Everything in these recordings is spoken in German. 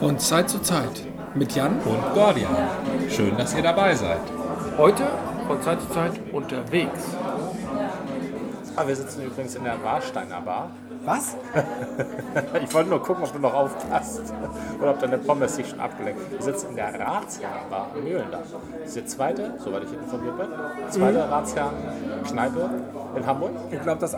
Von Zeit zu Zeit mit Jan und Gordian. Schön, dass ihr dabei seid. Heute von Zeit zu Zeit unterwegs. Ah, wir sitzen übrigens in der Warsteiner Bar. Was? ich wollte nur gucken, ob du noch aufpasst. Oder ob deine Pommes sich schon abgelenkt. Wir sitzen in der Ratsherrenbar am Mühlendach. Das ist die zweite, soweit ich informiert bin, zweite mhm. Ratsherrenkneipe in Hamburg. Ich glaube, das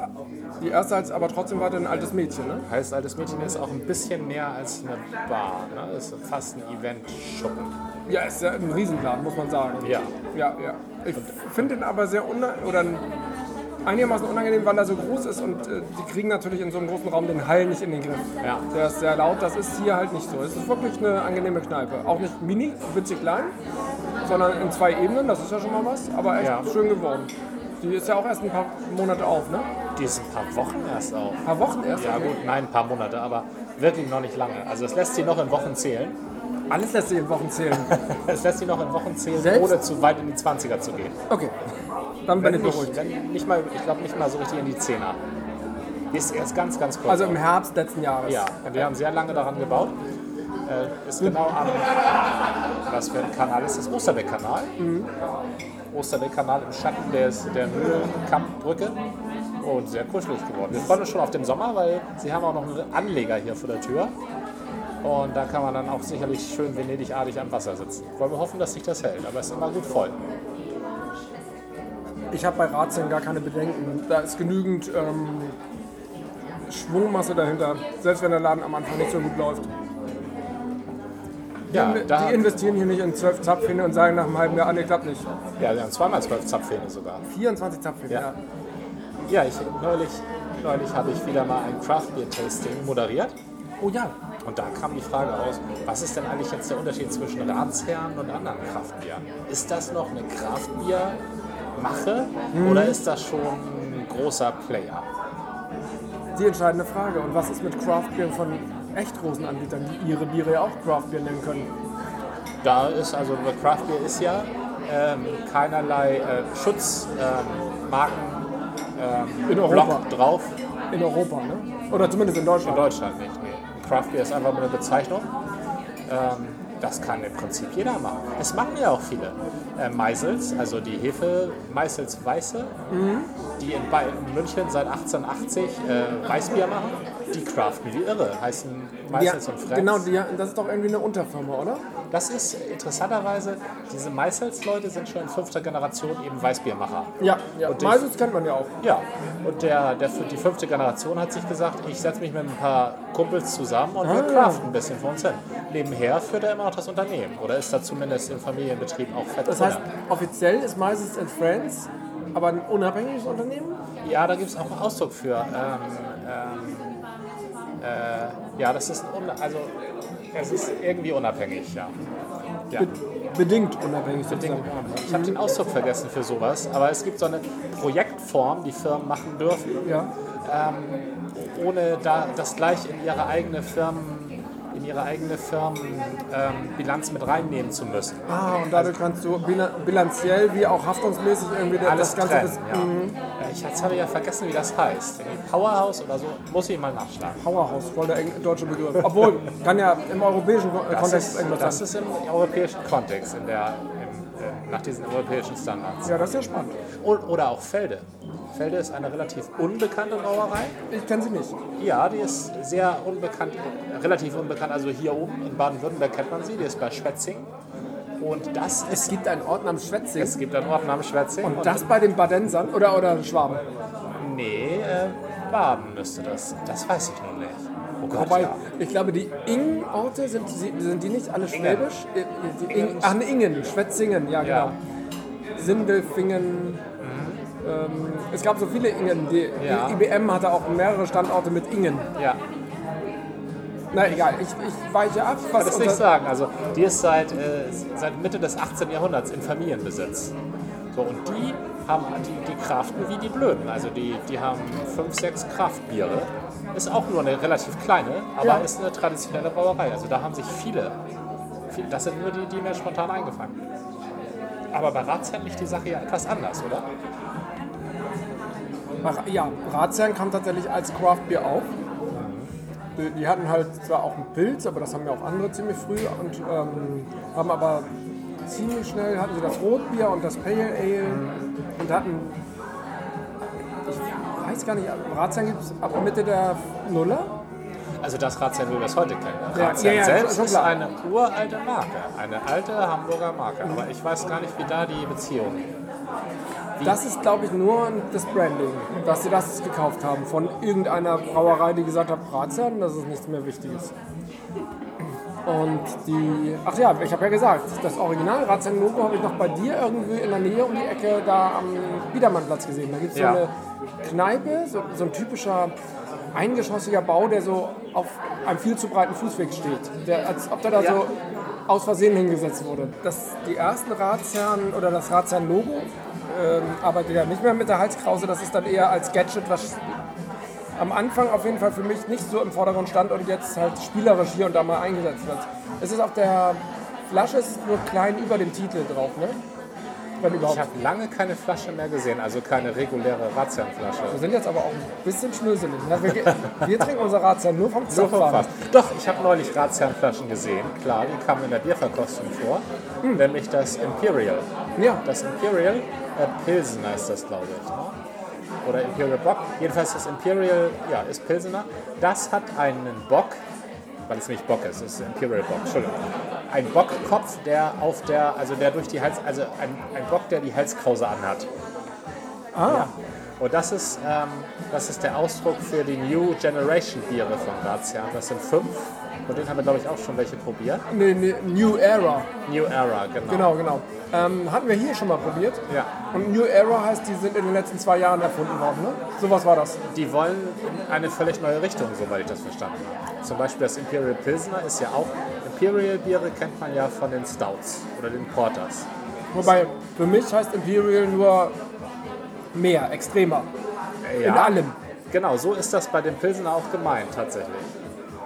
die erste heißt aber trotzdem weiter ein altes Mädchen, ne? Heißt altes Mädchen ist auch ein bisschen mehr als eine Bar. Ne? Ist fast ein Event-Schuppen. Ja, ist ja ein Riesenplan, muss man sagen. Ja. Ja, ja. Ich finde den aber sehr unangenehm, oder einigermaßen unangenehm, weil er so groß ist und äh, die kriegen natürlich in so einem großen Raum den Hall nicht in den Griff. Ja. Der ist sehr laut, das ist hier halt nicht so. Es ist wirklich eine angenehme Kneipe. Auch nicht mini, witzig klein, sondern in zwei Ebenen, das ist ja schon mal was, aber echt ja. schön geworden. Die ist ja auch erst ein paar Monate auf, ne? Die ist ein paar Wochen erst auf. Ein paar Wochen erst? Ja, gut, nein, ein paar Monate, aber wirklich noch nicht lange. Also, es lässt sie noch in Wochen zählen. Alles lässt sich in Wochen zählen. es lässt sie noch in Wochen zählen, Selbst? ohne zu weit in die 20er zu gehen. Okay. Dann bin ich beruhigt. Wenn nicht mal, ich glaube nicht mal so richtig in die 10er. Die ist erst ganz, ganz kurz. Also im Herbst letzten Jahres. Ja, und wir haben sehr lange daran gebaut. Äh, ist genau am, was für ein Kanal ist das? Osterbeck-Kanal. Mhm. Osterbeck-Kanal im Schatten des, der Mühlenkampbrücke und sehr kuschelig geworden. Wir freuen uns schon auf den Sommer, weil sie haben auch noch einen Anleger hier vor der Tür. Und da kann man dann auch sicherlich schön venedigartig am Wasser sitzen. Wollen wir hoffen, dass sich das hält, aber es ist immer gut voll. Ich habe bei Ratien gar keine Bedenken. Da ist genügend ähm, Schwungmasse dahinter, selbst wenn der Laden am Anfang nicht so gut läuft. Ja, die, die investieren hier nicht in zwölf Zapfhähne und sagen nach einem halben Jahr, ah, nee, klappt nicht. Ja, wir haben zweimal zwölf Zapfhähne sogar. 24 Zapfhähne, ja. ja. Ja, ich, neulich, neulich habe ich wieder mal ein Craft Beer Tasting moderiert. Oh ja. Und da kam die Frage aus, was ist denn eigentlich jetzt der Unterschied zwischen Ratsherren und anderen Kraftbier? Ist das noch eine Kraftbiermache mhm. oder ist das schon ein großer Player? Die entscheidende Frage. Und was ist mit Craftbier von Echtrosenanbietern, die ihre Biere ja auch Craftbier nennen können? Da ist also Craftbier ist ja ähm, keinerlei äh, Schutzmarken ähm, in Europa. Block drauf. In Europa, ne? Oder zumindest in Deutschland. In Deutschland nicht, nee. Craft Beer ist einfach nur eine Bezeichnung. Ähm, das kann im Prinzip jeder machen. Es machen ja auch viele. Äh, Meisels, also die Hefe Meisels Weiße, mhm. die in, in, München seit 1880 äh, Weißbier machen, die craften wie irre, heißen Meisels ja, und Friends. Genau, die, das ist doch irgendwie eine Unterfirma, oder? Das ist interessanterweise, diese Meisels-Leute sind schon in fünfter Generation eben Weißbiermacher. Ja, ja. Und Meisels kennt man ja auch. Ja, und der, der, die fünfte Generation hat sich gesagt, ich setze mich mit ein paar Kumpels zusammen und ah, wir craften ja. ein bisschen für uns hin. Nebenher führt er immer noch das Unternehmen oder ist da zumindest im Familienbetrieb auch fett Das heißt, offiziell ist Meisels and Friends aber ein unabhängiges Unternehmen? Ja, da gibt es auch einen Ausdruck für. Ähm, ähm, äh, ja, das ist also es ist irgendwie unabhängig, ja. ja. Be bedingt unabhängig. Bedingt unabhängig. Ich habe den Ausdruck vergessen für sowas, aber es gibt so eine Projektform, die Firmen machen dürfen, ja. ähm, ohne da das gleich in ihre eigene Firmen in ihre eigene Firmenbilanz ähm, mit reinnehmen zu müssen. Ah, und dadurch kannst du bilanziell wie auch haftungsmäßig irgendwie alles das Ganze... Trennen, das, ja. Mhm. Ich jetzt habe ja vergessen, wie das heißt. Powerhouse oder so, muss ich mal nachschlagen. Powerhouse, voll der deutsche Begriff. Obwohl, kann ja im europäischen das Kontext ist, Das ist im europäischen Kontext, in der, äh, nach diesen europäischen Standards. Ja, das ist ja spannend. Oder auch Felde. Felde ist eine relativ unbekannte Brauerei. Ich kenne sie nicht. Ja, die ist sehr unbekannt, relativ unbekannt. Also hier oben in Baden-Württemberg kennt man sie. Die ist bei Schwetzing. Und das es gibt einen Ort namens Schwetzing. Es gibt einen Ort namens Schwetzing. Und, und das bei den Badensern oder, oder Schwaben? Nee, äh, Baden müsste das. Das weiß ich noch nicht. Oh Gott, Wobei, ja. ich glaube, die Ing-Orte, sind, sind die nicht alle schwäbisch? Ingen. Die Ing, ach, ne, Ingen, Schwetzingen, ja, genau. Ja. Sindelfingen. Ähm, es gab so viele Ingen. Die, ja. die, IBM hatte auch mehrere Standorte mit Ingen. Ja. Na egal, ich, ich weiche ab. Was ich kann nicht sagen. Also die ist seit, äh, seit Mitte des 18. Jahrhunderts in Familienbesitz. So, und die haben die, die kraften wie die Blöden. Also die, die haben fünf, sechs Kraftbiere. Ist auch nur eine relativ kleine, aber ja. ist eine traditionelle Brauerei. Also da haben sich viele, viele das sind nur die, die mir spontan eingefallen. Aber bei Ratsherren liegt die Sache ja etwas anders, oder? Ja, Ratsherren kam tatsächlich als Craft Beer auf. die, die hatten halt zwar auch einen Pilz, aber das haben ja auch andere ziemlich früh und ähm, haben aber ziemlich schnell hatten sie das Rotbier und das Pale Ale und hatten, ich weiß gar nicht, Ratsherrn gibt es ab Mitte der Nuller. Also das Ratsherrn, wie wir es heute kennen. Ratsherrn ja, ja, selbst ist eine uralte Marke, eine alte Hamburger Marke. Aber ich weiß gar nicht, wie da die Beziehung Das ist, glaube ich, nur das Branding, dass sie das gekauft haben von irgendeiner Brauerei, die gesagt hat, Ratsherrn, das ist nichts mehr Wichtiges. Und die, ach ja, ich habe ja gesagt, das Original Ratsherrn-Logo habe ich noch bei dir irgendwie in der Nähe um die Ecke da am Biedermannplatz gesehen. Da gibt es Ja. so eine Kneipe, so, so ein typischer eingeschossiger Bau, der so auf einem viel zu breiten Fußweg steht. Der, als ob der da so aus Versehen hingesetzt wurde. Das, die ersten Ratsherren oder das Ratsherrn-Logo ähm, arbeitet ja nicht mehr mit der Halskrause, das ist dann eher als Gadget, was am Anfang auf jeden Fall für mich nicht so im Vordergrund stand und jetzt halt spielerisch hier und da mal eingesetzt wird. Es ist auf der Flasche ist nur klein über dem Titel drauf, ne? Ich habe lange keine Flasche mehr gesehen, also keine reguläre Ratsherrenflasche. Wir sind jetzt aber auch ein bisschen schnöselig. Ne? Wir, wir trinken unser Ratsherrn nur vom Zapfhahn. Doch, ich habe neulich Ratsherrenflaschen gesehen. Klar, die kamen in der Bierverkostung vor. Nämlich das Imperial. Ja, Das Imperial äh, Pilsener ist das, glaube ich. Ne? Oder Imperial Bock. Jedenfalls das Imperial, ja, ist Pilsener. Das hat einen Bock, weil es nicht Bock ist, es ist Imperial Bock, Entschuldigung. Ein Bockkopf, der auf der, also der durch die Hals, also ein, ein Bock, der die Halskrause anhat. ah, Und das ist, ähm, das ist der Ausdruck für die New Generation Biere von Razian. Das sind fünf. Von denen haben wir, glaube ich, auch schon welche probiert. ne, ne, New Era. New Era, genau. Genau, genau. Ähm, hatten wir hier schon mal probiert. Ja. Und New Era heißt, die sind in den letzten zwei Jahren erfunden worden, ne? Sowas war das. Die wollen in eine völlig neue Richtung, soweit ich das verstanden habe. Zum Beispiel das Imperial Pilsner ist ja auch, Imperial Biere kennt man ja von den Stouts oder den Porters. Wobei, für mich heißt Imperial nur mehr, extremer. In allem. Genau, so ist das bei dem Pilsener auch gemeint tatsächlich.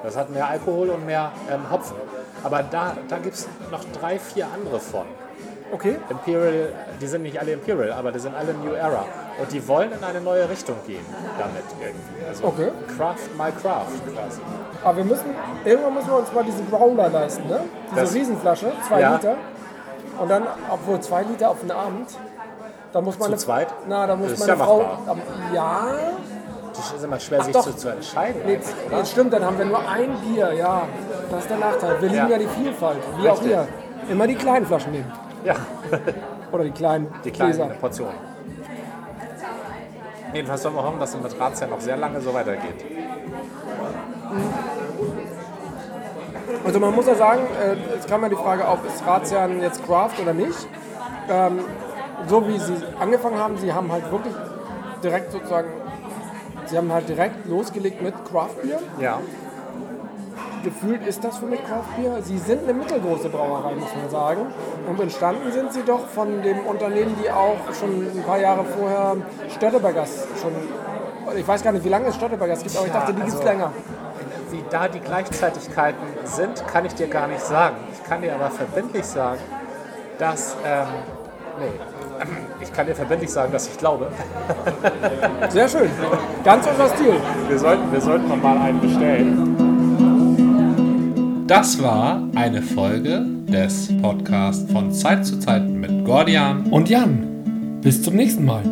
Das hat mehr Alkohol und mehr ähm, Hopfen. Aber da, da gibt es noch drei, vier andere von. Okay. Imperial, die sind nicht alle Imperial, aber die sind alle New Era. Und die wollen in eine neue Richtung gehen damit irgendwie. Also Okay. Craft my Craft quasi. Aber wir müssen, irgendwann müssen wir uns mal diese Growler leisten, ne? Diese Das- Riesenflasche, zwei Ja. Liter. Und dann, obwohl zwei Liter auf den Abend, da muss man Zu eine, zweit? Na, da muss Das ist ja Frau. machbar. Ja, Das ist immer schwer, sich doch. zu, zu entscheiden. nee, oder? stimmt, dann haben wir nur ein Bier, ja. Das ist der Nachteil. Wir lieben Ja. ja, die Vielfalt, wie auch Richtig. hier. Immer die kleinen Flaschen nehmen. Ja, Oder die kleinen die kleinen Gläser. Portionen. Jedenfalls sollen wir hoffen, dass es mit Razzia noch sehr lange so weitergeht. Also man muss ja sagen, äh, es kam ja die Frage auf, ist Razian jetzt Craft oder nicht? Ähm, so wie sie angefangen haben, sie haben halt wirklich direkt sozusagen, sie haben halt direkt losgelegt mit Craftbier. Ja, Gefühlt ist das für mich Craftbier. Sie sind eine mittelgroße Brauerei, muss man sagen. Und entstanden sind sie doch von dem Unternehmen, die auch schon ein paar Jahre vorher Störtebergers schon, ich weiß gar nicht, wie lange es Störtebergers gibt, aber ich dachte, die gibt es also- länger. wie da die Gleichzeitigkeiten sind, kann ich dir gar nicht sagen. Ich kann dir aber verbindlich sagen, dass. Ähm, nee. Ich kann dir verbindlich sagen, dass ich glaube, Sehr schön. Ganz unser Stil. wir sollten, wir sollten noch mal einen bestellen. Das war eine Folge des Podcasts von Zeit zu Zeit mit Gordian Und Jan, bis zum nächsten Mal.